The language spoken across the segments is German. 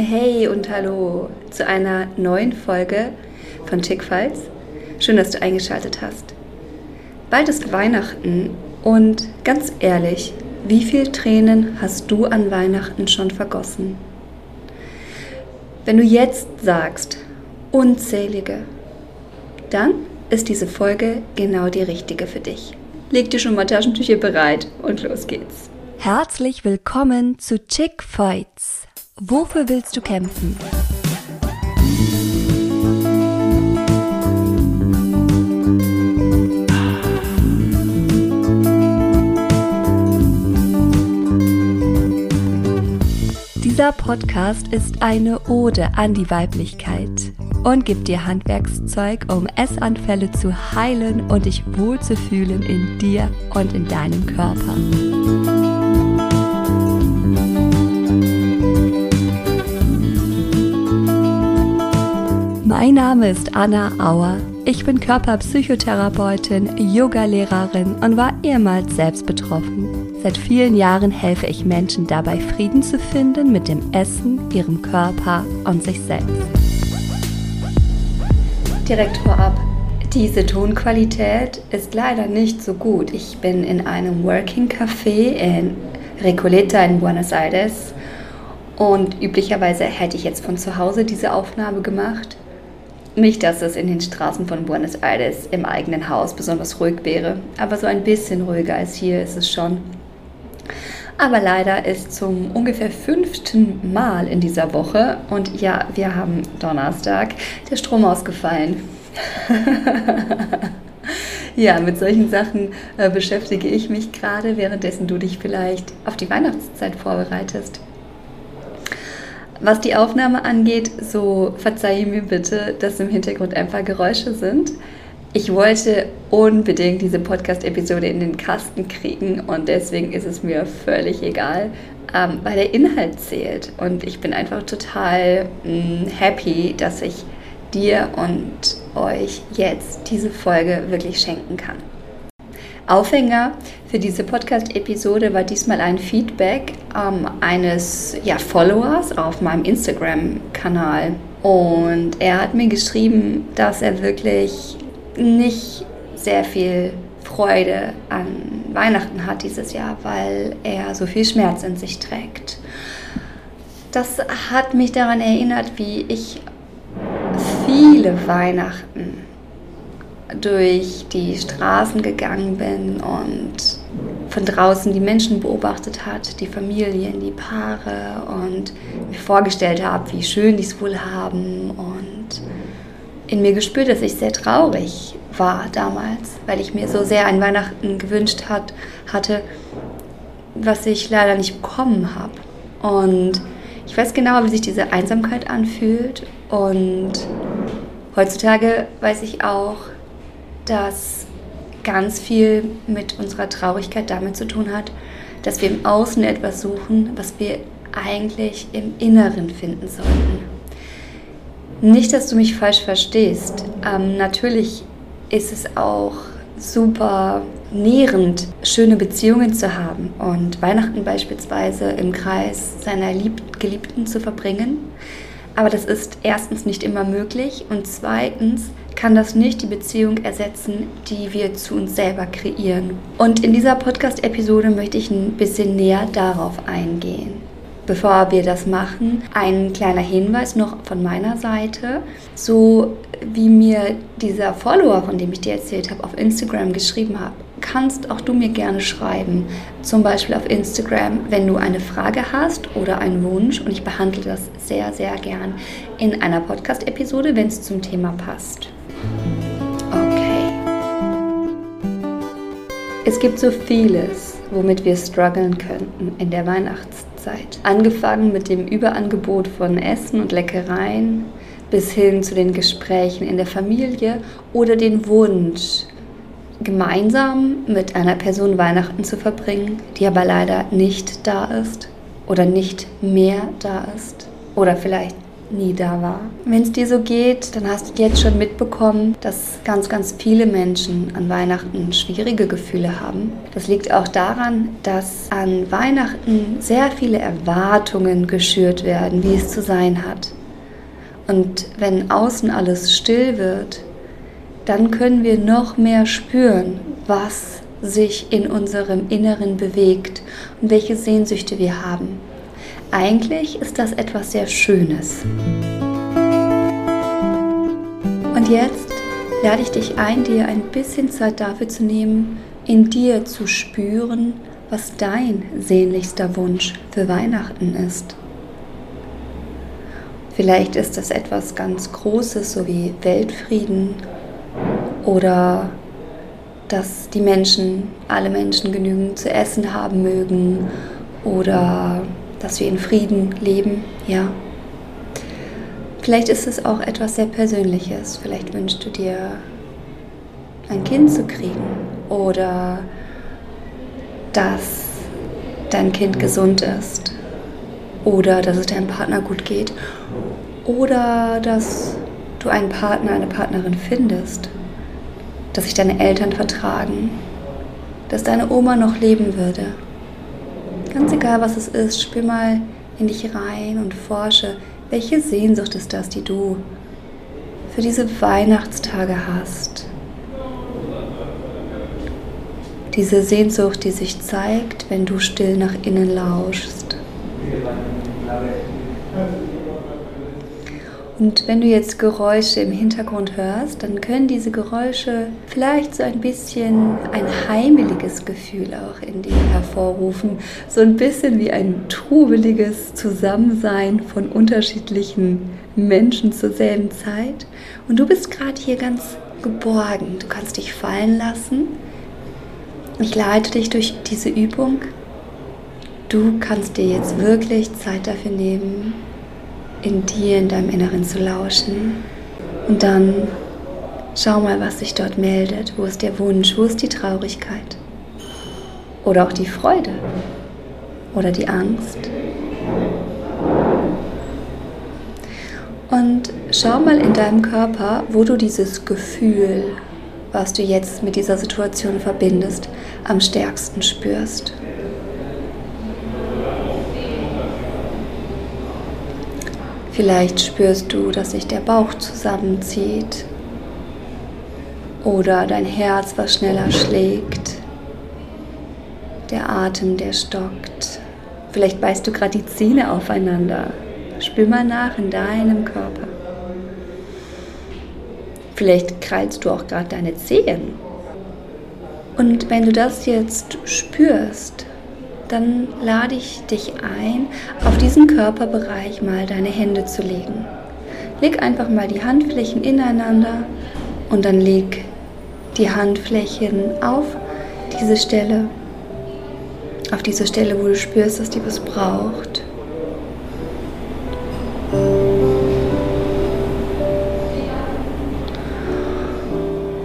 Hey und hallo zu einer neuen Folge von Chick Fights. Schön, dass du eingeschaltet hast. Bald ist Weihnachten und ganz ehrlich, wie viele Tränen hast du an Weihnachten schon vergossen? Wenn du jetzt sagst, unzählige, dann ist diese Folge genau die richtige für dich. Leg dir schon mal Taschentücher bereit und los geht's. Herzlich willkommen zu Chick Fights Wofür willst du kämpfen? Dieser Podcast ist eine Ode an die Weiblichkeit und gibt dir Handwerkszeug, um Essanfälle zu heilen und dich wohlzufühlen in dir und in deinem Körper. Mein Name ist Anna Auer. Ich bin Körperpsychotherapeutin, Yogalehrerin und war ehemals selbst betroffen. Seit vielen Jahren helfe ich Menschen dabei, Frieden zu finden mit dem Essen, ihrem Körper und sich selbst. Direkt vorab. Diese Tonqualität ist leider nicht so gut. Ich bin in einem Working Café in Recoleta in Buenos Aires und üblicherweise hätte ich jetzt von zu Hause diese Aufnahme gemacht. Nicht, dass es in den Straßen von Buenos Aires im eigenen Haus besonders ruhig wäre, aber so ein bisschen ruhiger als hier ist es schon. Aber leider ist zum ungefähr fünften Mal in dieser Woche, und ja, wir haben Donnerstag, der Strom ausgefallen. ja, mit solchen Sachen äh, beschäftige ich mich gerade, währenddessen du dich vielleicht auf die Weihnachtszeit vorbereitest. Was die Aufnahme angeht, so verzeihe mir bitte, dass im Hintergrund ein paar Geräusche sind. Ich wollte unbedingt diese Podcast-Episode in den Kasten kriegen und deswegen ist es mir völlig egal, ähm, weil der Inhalt zählt. Und ich bin einfach total mh, mm, happy, dass ich dir und euch jetzt diese Folge wirklich schenken kann. Aufhänger für diese Podcast-Episode war diesmal ein Feedback ähm, eines ja, Followers auf meinem Instagram-Kanal. Und er hat mir geschrieben, dass er wirklich nicht sehr viel Freude an Weihnachten hat dieses Jahr, weil er so viel Schmerz in sich trägt. Das hat mich daran erinnert, wie ich viele Weihnachten durch die Straßen gegangen bin und von draußen die Menschen beobachtet hat, die Familien, die Paare und mir vorgestellt habe, wie schön die es wohl haben und in mir gespürt, dass ich sehr traurig war damals, weil ich mir so sehr ein Weihnachten gewünscht hat, hatte, was ich leider nicht bekommen habe. Und ich weiß genau, wie sich diese Einsamkeit anfühlt und heutzutage weiß ich auch, dass ganz viel mit unserer Traurigkeit damit zu tun hat, dass wir im Außen etwas suchen, was wir eigentlich im Inneren finden sollten. Nicht, dass du mich falsch verstehst. Ähm, natürlich ist es auch super nährend, schöne Beziehungen zu haben und Weihnachten beispielsweise im Kreis seiner Lieb Geliebten zu verbringen. Aber das ist erstens nicht immer möglich und zweitens kann das nicht die Beziehung ersetzen, die wir zu uns selber kreieren. Und in dieser Podcast-Episode möchte ich ein bisschen näher darauf eingehen. Bevor wir das machen, ein kleiner Hinweis noch von meiner Seite. So wie mir dieser Follower, von dem ich dir erzählt habe, auf Instagram geschrieben hat, kannst auch du mir gerne schreiben. Zum Beispiel auf Instagram, wenn du eine Frage hast oder einen Wunsch. Und ich behandle das sehr, sehr gern in einer Podcast-Episode, wenn es zum Thema passt. Okay. Es gibt so vieles, womit wir strugglen könnten in der Weihnachtszeit. Angefangen mit dem Überangebot von Essen und Leckereien bis hin zu den Gesprächen in der Familie oder den Wunsch, gemeinsam mit einer Person Weihnachten zu verbringen, die aber leider nicht da ist oder nicht mehr da ist oder vielleicht nie da war. Wenn es dir so geht, dann hast du jetzt schon mitbekommen, dass ganz, ganz viele Menschen an Weihnachten schwierige Gefühle haben. Das liegt auch daran, dass an Weihnachten sehr viele Erwartungen geschürt werden, wie es zu sein hat. Und wenn außen alles still wird, dann können wir noch mehr spüren, was sich in unserem Inneren bewegt und welche Sehnsüchte wir haben. Eigentlich ist das etwas sehr Schönes. Und jetzt lade ich dich ein, dir ein bisschen Zeit dafür zu nehmen, in dir zu spüren, was dein sehnlichster Wunsch für Weihnachten ist. Vielleicht ist das etwas ganz Großes, so wie Weltfrieden oder dass die Menschen, alle Menschen genügend zu essen haben mögen oder dass wir in Frieden leben, ja. Vielleicht ist es auch etwas sehr Persönliches. Vielleicht wünschst du dir ein Kind zu kriegen oder dass dein Kind gesund ist oder dass es deinem Partner gut geht oder dass du einen Partner, eine Partnerin findest, dass sich deine Eltern vertragen, dass deine Oma noch leben würde. Ganz egal, was es ist, spür mal in dich rein und forsche, welche Sehnsucht ist das, die du für diese Weihnachtstage hast. Diese Sehnsucht, die sich zeigt, wenn du still nach innen lauschst. Und wenn du jetzt Geräusche im Hintergrund hörst, dann können diese Geräusche vielleicht so ein bisschen ein heimeliges Gefühl auch in dir hervorrufen. So ein bisschen wie ein trubeliges Zusammensein von unterschiedlichen Menschen zur selben Zeit. Und du bist gerade hier ganz geborgen. Du kannst dich fallen lassen. Ich leite dich durch diese Übung. Du kannst dir jetzt wirklich Zeit dafür nehmen, in dir, in deinem Inneren zu lauschen. Und dann schau mal, was sich dort meldet. Wo ist der Wunsch? Wo ist die Traurigkeit? Oder auch die Freude? Oder die Angst? Und schau mal in deinem Körper, wo du dieses Gefühl, was du jetzt mit dieser Situation verbindest, am stärksten spürst. Vielleicht spürst du, dass sich der Bauch zusammenzieht oder dein Herz, was schneller schlägt, der Atem, der stockt. Vielleicht beißt du gerade die Zähne aufeinander. Spür mal nach in deinem Körper. Vielleicht krallst du auch gerade deine Zehen. Und wenn du das jetzt spürst, dann lade ich dich ein, auf diesen Körperbereich mal deine Hände zu legen. Leg einfach mal die Handflächen ineinander und dann leg die Handflächen auf diese Stelle, auf diese Stelle, wo du spürst, dass die was braucht.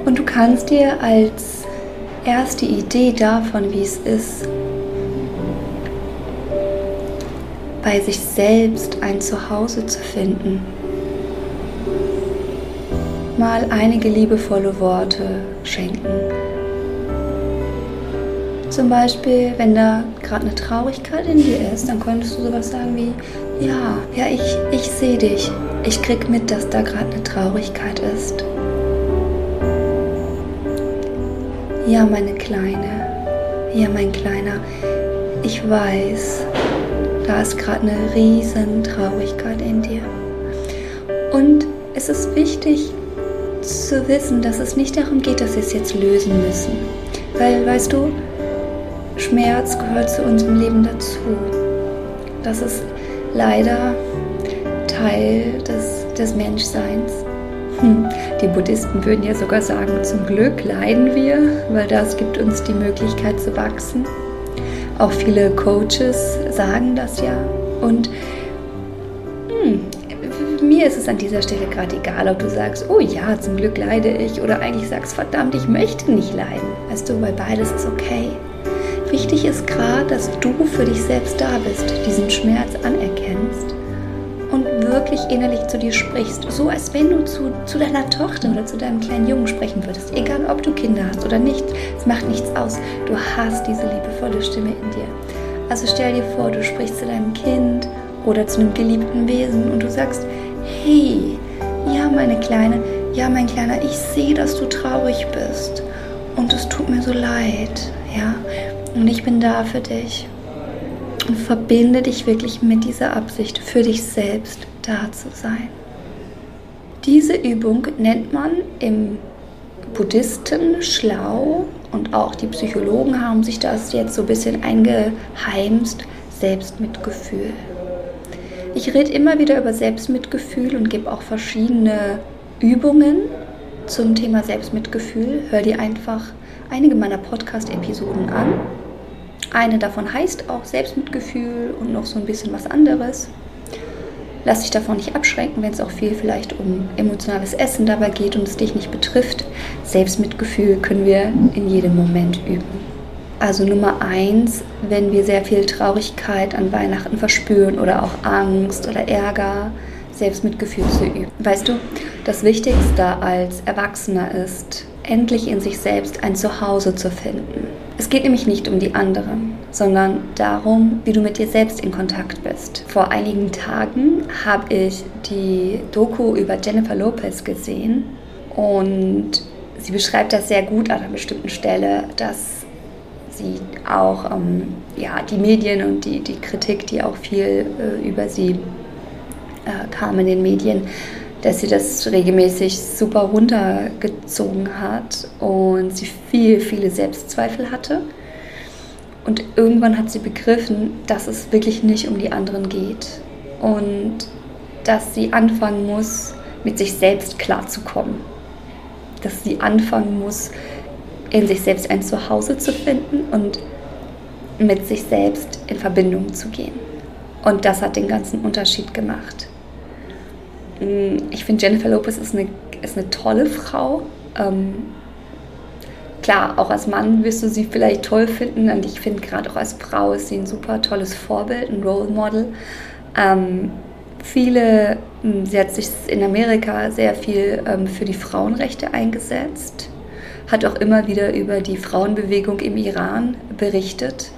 Und du kannst dir als erste Idee davon, wie es ist, bei sich selbst ein Zuhause zu finden. Mal einige liebevolle Worte schenken. Zum Beispiel, wenn da gerade eine Traurigkeit in dir ist, dann könntest du sowas sagen wie, ja, ja, ich, ich sehe dich. Ich krieg mit, dass da gerade eine Traurigkeit ist. Ja, meine Kleine. Ja, mein Kleiner. Ich weiß, da ist gerade eine riesen Traurigkeit in dir. Und es ist wichtig zu wissen, dass es nicht darum geht, dass wir es jetzt lösen müssen. Weil, weißt du, Schmerz gehört zu unserem Leben dazu. Das ist leider Teil des, des Menschseins. Hm. Die Buddhisten würden ja sogar sagen, zum Glück leiden wir, weil das gibt uns die Möglichkeit zu wachsen. Auch viele Coaches sagen das ja. Und hm, mir ist es an dieser Stelle gerade egal, ob du sagst, oh ja, zum Glück leide ich, oder eigentlich sagst, verdammt, ich möchte nicht leiden. Weißt du, weil beides ist okay. Wichtig ist gerade, dass du für dich selbst da bist, diesen Schmerz anerkennst wirklich innerlich zu dir sprichst, so als wenn du zu, zu deiner Tochter oder zu deinem kleinen Jungen sprechen würdest, egal ob du Kinder hast oder nicht, es macht nichts aus, du hast diese liebevolle Stimme in dir. Also stell dir vor, du sprichst zu deinem Kind oder zu einem geliebten Wesen und du sagst, hey, ja meine Kleine, ja mein Kleiner, ich sehe, dass du traurig bist. Und es tut mir so leid, ja, und ich bin da für dich. Und verbinde dich wirklich mit dieser Absicht, für dich selbst da zu sein. Diese Übung nennt man im Buddhisten schlau und auch die Psychologen haben sich das jetzt so ein bisschen eingeheimst, Selbstmitgefühl. Ich rede immer wieder über Selbstmitgefühl und gebe auch verschiedene Übungen zum Thema Selbstmitgefühl. Hör dir einfach einige meiner Podcast-Episoden an. Eine davon heißt auch Selbstmitgefühl und noch so ein bisschen was anderes. Lass dich davon nicht abschränken, wenn es auch viel vielleicht um emotionales Essen dabei geht und es dich nicht betrifft. Selbstmitgefühl können wir in jedem Moment üben. Also Nummer eins, wenn wir sehr viel Traurigkeit an Weihnachten verspüren oder auch Angst oder Ärger, Selbstmitgefühl zu üben. Weißt du, das Wichtigste als Erwachsener ist, endlich in sich selbst ein Zuhause zu finden. Es geht nämlich nicht um die anderen, sondern darum, wie du mit dir selbst in Kontakt bist. Vor einigen Tagen habe ich die Doku über Jennifer Lopez gesehen und sie beschreibt das sehr gut an einer bestimmten Stelle, dass sie auch ähm, ja, die Medien und die, die Kritik, die auch viel äh, über sie äh, kam in den Medien, dass sie das regelmäßig super runtergezogen hat und sie viel, viele Selbstzweifel hatte. Und irgendwann hat sie begriffen, dass es wirklich nicht um die anderen geht und dass sie anfangen muss, mit sich selbst klarzukommen. Dass sie anfangen muss, in sich selbst ein Zuhause zu finden und mit sich selbst in Verbindung zu gehen. Und das hat den ganzen Unterschied gemacht. Ich finde, Jennifer Lopez ist eine, ist eine tolle Frau. Ähm, klar, auch als Mann wirst du sie vielleicht toll finden. Und ich finde, gerade auch als Frau ist sie ein super tolles Vorbild, ein Role Model. Ähm, viele, mm, sie hat sich in Amerika sehr viel ähm, für die Frauenrechte eingesetzt, hat auch immer wieder über die Frauenbewegung im Iran berichtet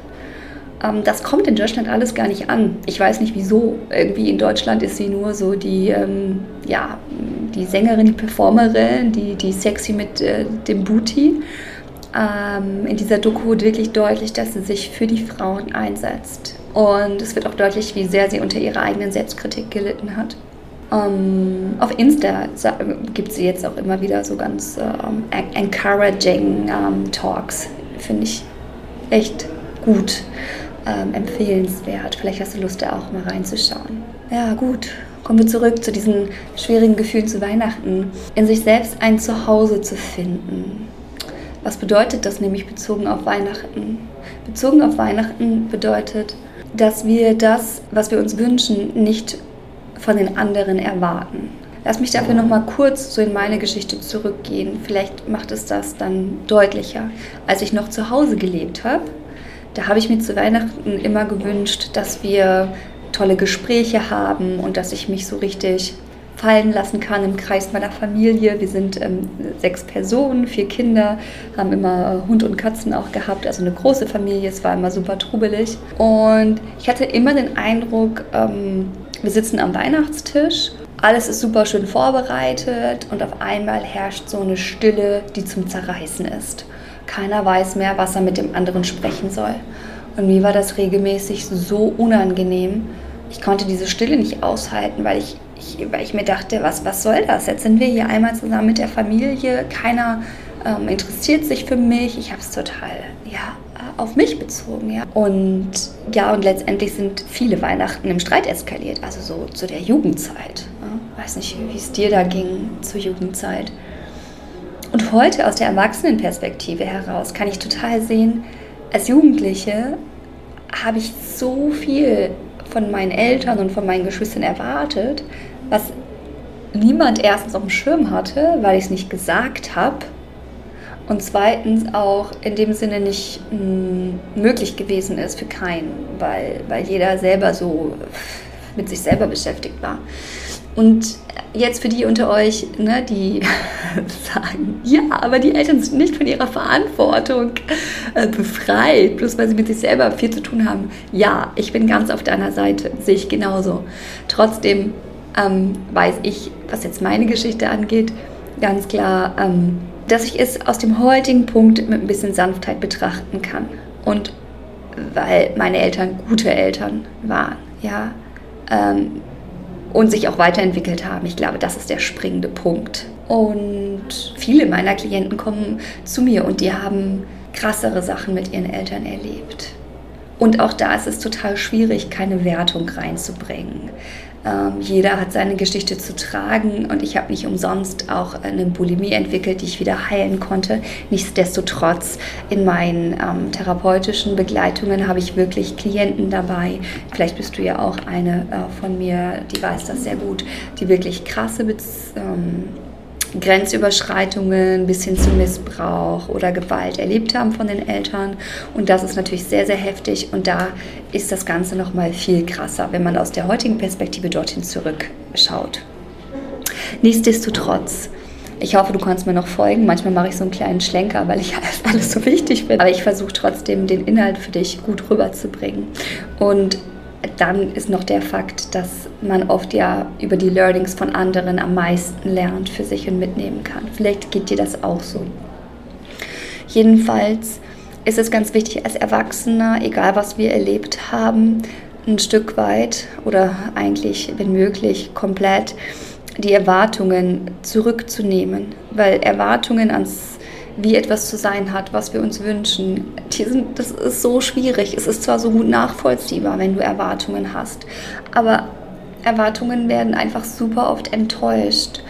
ähm, das kommt in Deutschland alles gar nicht an. Ich weiß nicht wieso. Irgendwie in Deutschland ist sie nur so die, ähm, ja, die Sängerin, die Performerin, die, die sexy mit äh, dem Booty. Ähm, in dieser Doku wird wirklich deutlich, dass sie sich für die Frauen einsetzt. Und es wird auch deutlich, wie sehr sie unter ihrer eigenen Selbstkritik gelitten hat. Um, ähm, auf Insta gibt sie jetzt auch immer wieder so ganz um, encouraging um, Talks. Finde ich echt gut ähm, empfehlenswert. Vielleicht hast du Lust, da auch mal reinzuschauen. Ja, gut. Kommen wir zurück zu diesen schwierigen Gefühlen zu Weihnachten. In sich selbst ein Zuhause zu finden. Was bedeutet das nämlich bezogen auf Weihnachten? Bezogen auf Weihnachten bedeutet, dass wir das, was wir uns wünschen, nicht von den anderen erwarten. Lass mich dafür noch mal kurz so in meine Geschichte zurückgehen. Vielleicht macht es das dann deutlicher. Als ich noch zu Hause gelebt habe, da habe ich mir zu Weihnachten immer gewünscht, dass wir tolle Gespräche haben und dass ich mich so richtig fallen lassen kann im Kreis meiner Familie. Wir sind ähm, sechs Personen, vier Kinder, haben immer Hund und Katzen auch gehabt, also eine große Familie. Es war immer super trubelig. Und ich hatte immer den Eindruck, ähm, wir sitzen am Weihnachtstisch, alles ist super schön vorbereitet und auf einmal herrscht so eine Stille, die zum Zerreißen ist. Keiner weiß mehr, was er mit dem anderen sprechen soll. Und mir war das regelmäßig so unangenehm. Ich konnte diese Stille nicht aushalten, weil ich, ich weil ich mir dachte, was, was soll das? Jetzt sind wir hier einmal zusammen mit der Familie, keiner ähm, interessiert sich für mich. Ich habe es total ja, auf mich bezogen. Ja. Und ja, und letztendlich sind viele Weihnachten im Streit eskaliert, also so zu der Jugendzeit. Ja. Weiß nicht, wie es dir da ging zur Jugendzeit. Und heute aus der Erwachsenenperspektive heraus kann ich total sehen, als Jugendliche habe ich so viel von meinen Eltern und von meinen Geschwistern erwartet, was niemand erstens auf dem Schirm hatte, weil ich es nicht gesagt habe und zweitens auch in dem Sinne nicht mh, hm, möglich gewesen ist für keinen, weil, weil jeder selber so mit sich selber beschäftigt war. Und jetzt für die unter euch, ne, die sagen, ja, aber die Eltern sind nicht von ihrer Verantwortung äh, befreit, bloß weil sie mit sich selber viel zu tun haben. Ja, ich bin ganz auf deiner Seite, sehe ich genauso. Trotzdem ähm, weiß ich, was jetzt meine Geschichte angeht, ganz klar, ähm, dass ich es aus dem heutigen Punkt mit ein bisschen Sanftheit betrachten kann. Und weil meine Eltern gute Eltern waren, ja. Ähm, und sich auch weiterentwickelt haben. Ich glaube, das ist der springende Punkt. Und viele meiner Klienten kommen zu mir und die haben krassere Sachen mit ihren Eltern erlebt. Und auch da ist es total schwierig, keine Wertung reinzubringen. Ähm, jeder hat seine Geschichte zu tragen und ich habe nicht umsonst auch eine Bulimie entwickelt, die ich wieder heilen konnte. Nichtsdestotrotz in meinen ähm, therapeutischen Begleitungen habe ich wirklich Klienten dabei. Vielleicht bist du ja auch eine äh, von mir, die weiß das sehr gut, die wirklich krasse Beziehungen ähm, Grenzüberschreitungen bis hin zu Missbrauch oder Gewalt erlebt haben von den Eltern. Und das ist natürlich sehr, sehr heftig. Und da ist das Ganze noch mal viel krasser, wenn man aus der heutigen Perspektive dorthin zurückschaut. Nichtsdestotrotz, ich hoffe, du kannst mir noch folgen. Manchmal mache ich so einen kleinen Schlenker, weil ich alles so wichtig finde. Aber ich versuche trotzdem, den Inhalt für dich gut rüberzubringen. Und dann ist noch der Fakt, dass man oft ja über die Learnings von anderen am meisten lernt für sich und mitnehmen kann. Vielleicht geht dir das auch so. Jedenfalls ist es ganz wichtig als Erwachsener, egal was wir erlebt haben, ein Stück weit oder eigentlich, wenn möglich, komplett die Erwartungen zurückzunehmen, weil Erwartungen ans wie etwas zu sein hat, was wir uns wünschen. Das ist so schwierig. Es ist zwar so gut nachvollziehbar, wenn du Erwartungen hast, aber Erwartungen werden einfach super oft enttäuscht.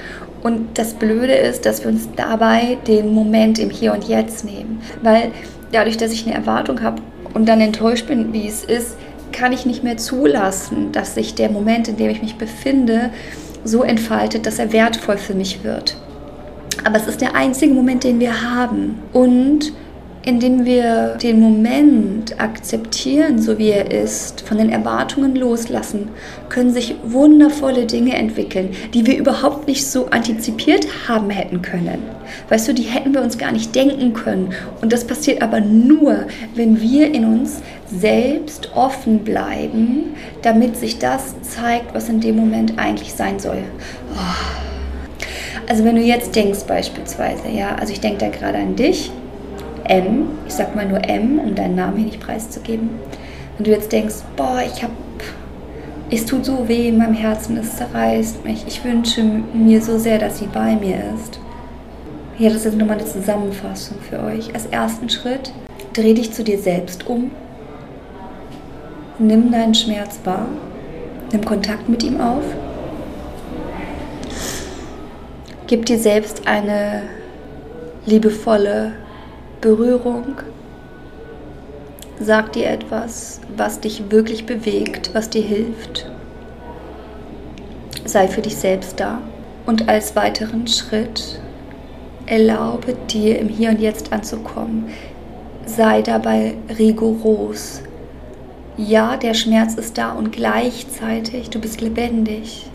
Und das Blöde ist, dass wir uns dabei den Moment im Hier und Jetzt nehmen. Weil dadurch, dass ich eine Erwartung habe und dann enttäuscht bin, wie es ist, kann ich nicht mehr zulassen, dass sich der Moment, in dem ich mich befinde, so entfaltet, dass er wertvoll für mich wird. Aber es ist der einzige Moment, den wir haben. Und indem wir den Moment akzeptieren, so wie er ist, von den Erwartungen loslassen, können sich wundervolle Dinge entwickeln, die wir überhaupt nicht so antizipiert haben hätten können. Weißt du, die hätten wir uns gar nicht denken können. Und das passiert aber nur, wenn wir in uns selbst offen bleiben, damit sich das zeigt, was in dem Moment eigentlich sein soll. Oh. Also wenn du jetzt denkst beispielsweise, ja, also ich denke da gerade an dich, M, ich sag mal nur M, um deinen Namen hier nicht preiszugeben. Wenn du jetzt denkst, boah, ich hab, es tut so weh in meinem Herzen, es zerreißt mich, ich wünsche mir so sehr, dass sie bei mir ist. Hier, das ist nochmal eine Zusammenfassung für euch. Als ersten Schritt, dreh dich zu dir selbst um, nimm deinen Schmerz wahr, nimm Kontakt mit ihm auf Gib dir selbst eine liebevolle Berührung. Sag dir etwas, was dich wirklich bewegt, was dir hilft. Sei für dich selbst da. Und als weiteren Schritt erlaube dir im Hier und Jetzt anzukommen. Sei dabei rigoros. Ja, der Schmerz ist da und gleichzeitig, du bist lebendig.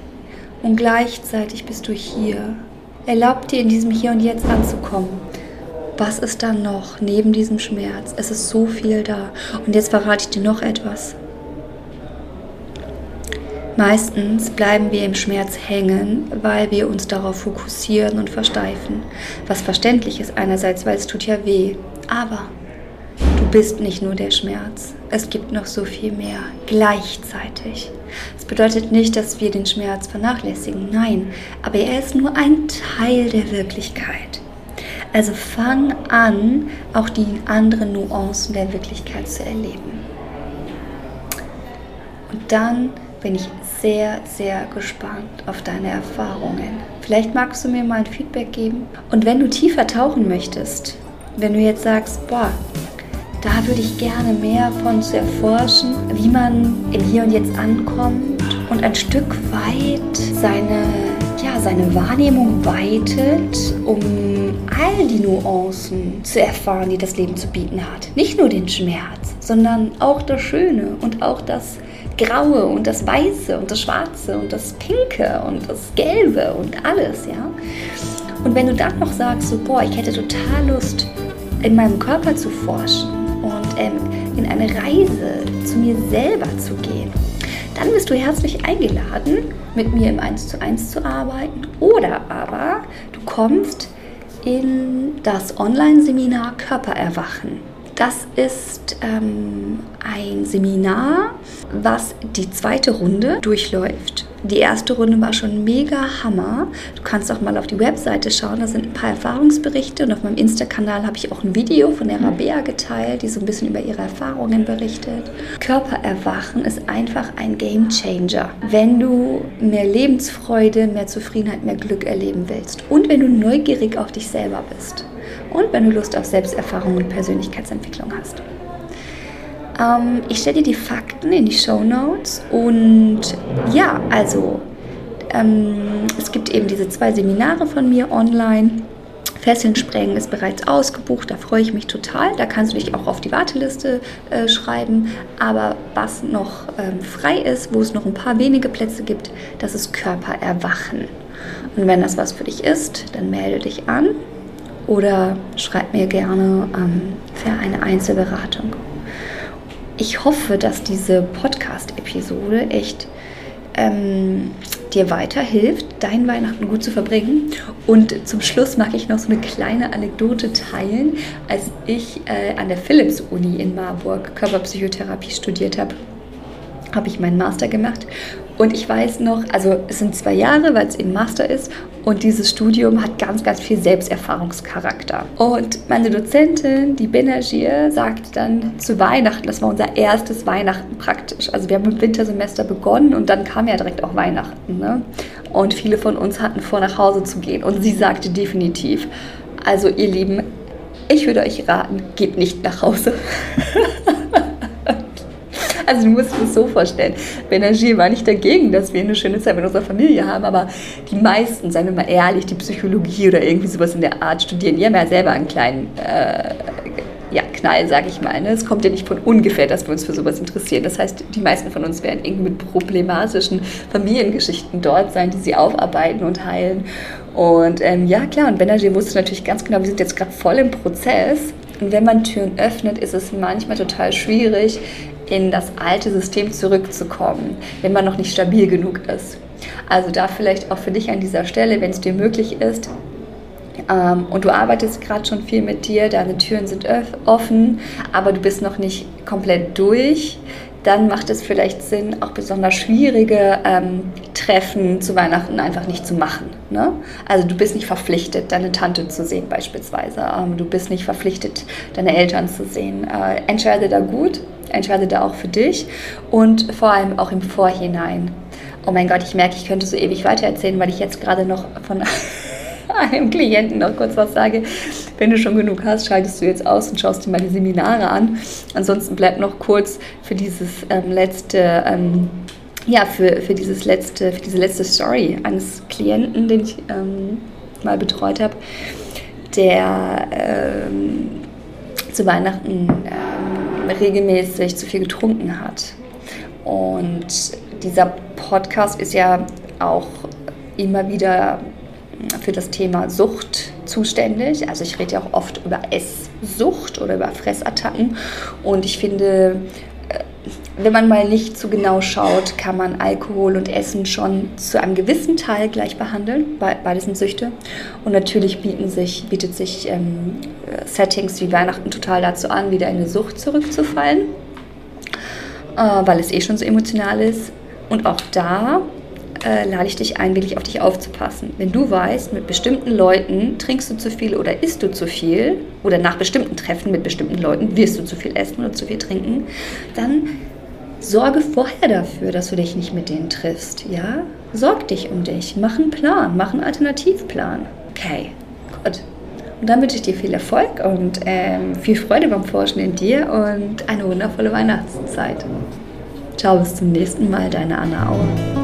Und gleichzeitig bist du hier Erlaub dir in diesem Hier und Jetzt anzukommen. Was ist da noch neben diesem Schmerz? Es ist so viel da. Und jetzt verrate ich dir noch etwas. Meistens bleiben wir im Schmerz hängen, weil wir uns darauf fokussieren und versteifen. Was verständlich ist einerseits, weil es tut ja weh. Aber du bist nicht nur der Schmerz. Es gibt noch so viel mehr gleichzeitig. Das bedeutet nicht, dass wir den Schmerz vernachlässigen, nein, aber er ist nur ein Teil der Wirklichkeit. Also fang an, auch die anderen Nuancen der Wirklichkeit zu erleben. Und dann bin ich sehr, sehr gespannt auf deine Erfahrungen. Vielleicht magst du mir mal ein Feedback geben. Und wenn du tiefer tauchen möchtest, wenn du jetzt sagst, boah, da würde ich gerne mehr von zu erforschen, wie man im Hier und Jetzt ankommt und ein Stück weit seine, ja, seine Wahrnehmung weitet, um all die Nuancen zu erfahren, die das Leben zu bieten hat. Nicht nur den Schmerz, sondern auch das Schöne und auch das Graue und das Weiße und das Schwarze und das Pinke und das Gelbe und alles, ja. Und wenn du dann noch sagst, so, boah, ich hätte total Lust, in meinem Körper zu forschen und ähm, in eine Reise zu mir selber zu gehen, dann bist du herzlich eingeladen, mit mir im 1 zu 1 zu arbeiten. Oder aber du kommst in das Online-Seminar Körpererwachen. Das ist ähm, ein Seminar, was die zweite Runde durchläuft. Die erste Runde war schon mega Hammer. Du kannst auch mal auf die Webseite schauen, da sind ein paar Erfahrungsberichte und auf meinem Insta-Kanal habe ich auch ein Video von der Rabea geteilt, die so ein bisschen über ihre Erfahrungen berichtet. Körpererwachen ist einfach ein Game Changer, wenn du mehr Lebensfreude, mehr Zufriedenheit, mehr Glück erleben willst und wenn du neugierig auf dich selber bist und wenn du Lust auf Selbsterfahrung und Persönlichkeitsentwicklung hast. Ähm, ich stelle dir die Fakten in die Show Notes und ja, also ähm, es gibt eben diese zwei Seminare von mir online. Fesseln sprengen ist bereits ausgebucht, da freue ich mich total. Da kannst du dich auch auf die Warteliste äh, schreiben. Aber was noch ähm, frei ist, wo es noch ein paar wenige Plätze gibt, das ist Körpererwachen. Und wenn das was für dich ist, dann melde dich an oder schreib mir gerne ähm, für eine Einzelberatung ich hoffe, dass diese Podcast-Episode echt ähm, dir weiterhilft, dein Weihnachten gut zu verbringen. Und zum Schluss mag ich noch so eine kleine Anekdote teilen. Als ich äh, an der Philips-Uni in Marburg Körperpsychotherapie studiert habe, habe ich meinen Master gemacht. Und ich weiß noch, also es sind zwei Jahre, weil es eben Master ist. Und dieses Studium hat ganz, ganz viel Selbsterfahrungscharakter. Und meine Dozentin, die Benagier, sagt dann zu Weihnachten, das war unser erstes Weihnachten praktisch. Also wir haben im Wintersemester begonnen und dann kam ja direkt auch Weihnachten. Ne? Und viele von uns hatten vor, nach Hause zu gehen. Und sie sagte definitiv, also ihr Lieben, ich würde euch raten, geht nicht nach Hause. Also du musst es so vorstellen. Benagier war nicht dagegen, dass wir eine schöne Zeit mit unserer Familie haben, aber die meisten, seien wir mal ehrlich, die Psychologie oder irgendwie sowas in der Art studieren, die haben ja selber einen kleinen äh, ja, Knall, sage ich mal. Ne? Es kommt ja nicht von ungefähr, dass wir uns für sowas interessieren. Das heißt, die meisten von uns werden irgendwie mit problematischen Familiengeschichten dort sein, die sie aufarbeiten und heilen. Und ähm, ja, klar, und Benagier wusste natürlich ganz genau, wir sind jetzt gerade voll im Prozess. Und wenn man Türen öffnet, ist es manchmal total schwierig, in das alte System zurückzukommen, wenn man noch nicht stabil genug ist. Also da vielleicht auch für dich an dieser Stelle, wenn es dir möglich ist, ähm, und du arbeitest gerade schon viel mit dir, deine Türen sind offen, aber du bist noch nicht komplett durch, dann macht es vielleicht Sinn, auch besonders schwierige ähm, Treffen zu Weihnachten einfach nicht zu machen. Ne? Also du bist nicht verpflichtet, deine Tante zu sehen beispielsweise. Ähm, du bist nicht verpflichtet, deine Eltern zu sehen. Äh, entscheide da gut, entscheide da auch für dich und vor allem auch im Vorhinein. Oh mein Gott, ich merke, ich könnte so ewig weitererzählen, weil ich jetzt gerade noch von einem Klienten noch kurz was sage. Wenn du schon genug hast, schaltest du jetzt aus und schaust dir die Seminare an. Ansonsten bleib noch kurz für dieses ähm, letzte, ähm, ja, für, für, dieses letzte, für diese letzte Story eines Klienten, den ich ähm, mal betreut habe, der ähm, zu Weihnachten ähm, regelmäßig zu viel getrunken hat. Und dieser Podcast ist ja auch immer wieder für das Thema Sucht zuständig. Also ich rede ja auch oft über Esssucht oder über Fressattacken. Und ich finde, wenn man mal nicht so genau schaut, kann man Alkohol und Essen schon zu einem gewissen Teil gleich behandeln. Beides sind Süchte. Und natürlich bieten sich, bietet sich ähm, Settings wie Weihnachten total dazu an, wieder in eine Sucht zurückzufallen, äh, weil es eh schon so emotional ist. Und auch da äh, lade ich dich ein, wirklich auf dich aufzupassen. Wenn du weißt, mit bestimmten Leuten trinkst du zu viel oder isst du zu viel, oder nach bestimmten Treffen mit bestimmten Leuten wirst du zu viel essen oder zu viel trinken, dann sorge vorher dafür, dass du dich nicht mit denen triffst. Ja? Sorg dich um dich. Mach einen Plan, mach einen Alternativplan. Okay, gut. Und dann wünsche ich dir viel Erfolg und ähm, viel Freude beim Forschen in dir und eine wundervolle Weihnachtszeit. Ciao, bis zum nächsten Mal, deine Anna Auer.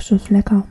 Boah, ist das lecker.